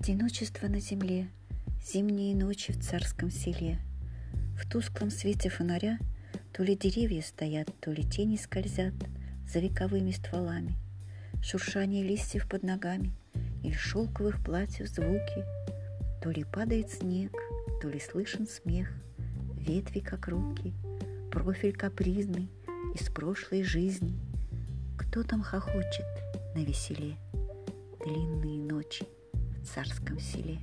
Одиночество на земле, зимние ночи в царском селе. В тусклом свете фонаря то ли деревья стоят, то ли тени скользят за вековыми стволами. Шуршание листьев под ногами или шелковых платьев звуки. То ли падает снег, то ли слышен смех, ветви как руки, профиль капризный из прошлой жизни. Кто там хохочет на веселе? Длинные ночи – царском селе.